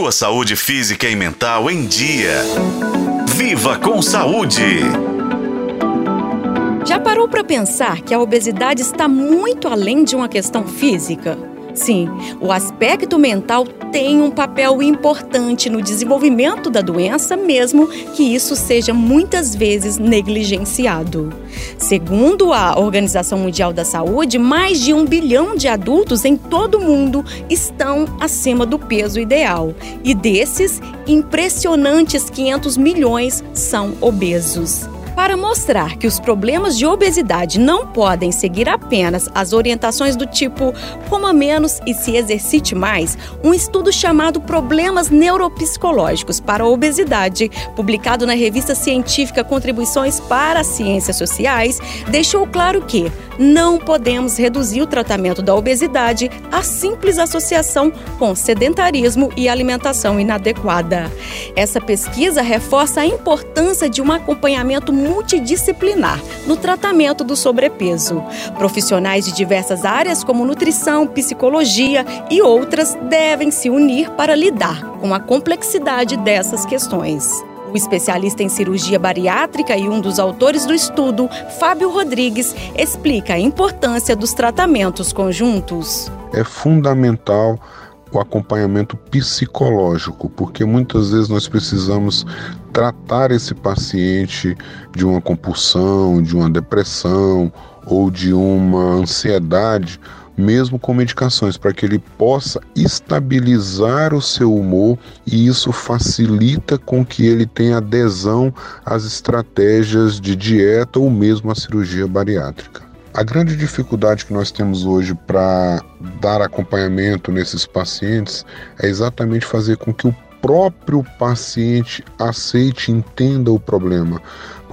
Sua saúde física e mental em dia. Viva com saúde! Já parou para pensar que a obesidade está muito além de uma questão física? Sim, o aspecto mental tem um papel importante no desenvolvimento da doença, mesmo que isso seja muitas vezes negligenciado. Segundo a Organização Mundial da Saúde, mais de um bilhão de adultos em todo o mundo estão acima do peso ideal. E desses, impressionantes 500 milhões são obesos. Para mostrar que os problemas de obesidade não podem seguir apenas as orientações do tipo coma menos e se exercite mais, um estudo chamado Problemas Neuropsicológicos para a Obesidade, publicado na revista científica Contribuições para as Ciências Sociais, deixou claro que não podemos reduzir o tratamento da obesidade à simples associação com sedentarismo e alimentação inadequada. Essa pesquisa reforça a importância de um acompanhamento multidisciplinar no tratamento do sobrepeso. Profissionais de diversas áreas, como nutrição, psicologia e outras, devem se unir para lidar com a complexidade dessas questões. O especialista em cirurgia bariátrica e um dos autores do estudo, Fábio Rodrigues, explica a importância dos tratamentos conjuntos. É fundamental o acompanhamento psicológico, porque muitas vezes nós precisamos tratar esse paciente de uma compulsão, de uma depressão ou de uma ansiedade, mesmo com medicações, para que ele possa estabilizar o seu humor e isso facilita com que ele tenha adesão às estratégias de dieta ou mesmo à cirurgia bariátrica. A grande dificuldade que nós temos hoje para dar acompanhamento nesses pacientes é exatamente fazer com que o próprio paciente aceite e entenda o problema.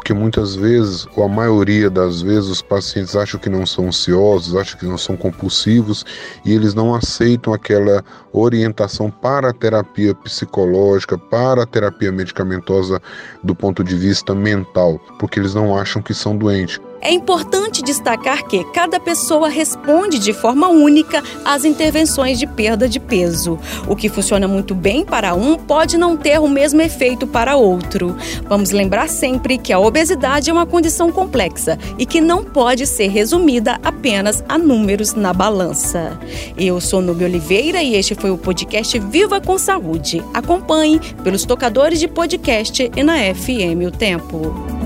Porque muitas vezes, ou a maioria das vezes, os pacientes acham que não são ansiosos, acham que não são compulsivos e eles não aceitam aquela orientação para a terapia psicológica, para a terapia medicamentosa do ponto de vista mental, porque eles não acham que são doentes. É importante destacar que cada pessoa responde de forma única às intervenções de perda de peso. O que funciona muito bem para um pode não ter o mesmo efeito para outro. Vamos lembrar sempre que a obesidade é uma condição complexa e que não pode ser resumida apenas a números na balança. Eu sou Nubia Oliveira e este foi o podcast Viva com Saúde. Acompanhe pelos tocadores de podcast e na FM O Tempo.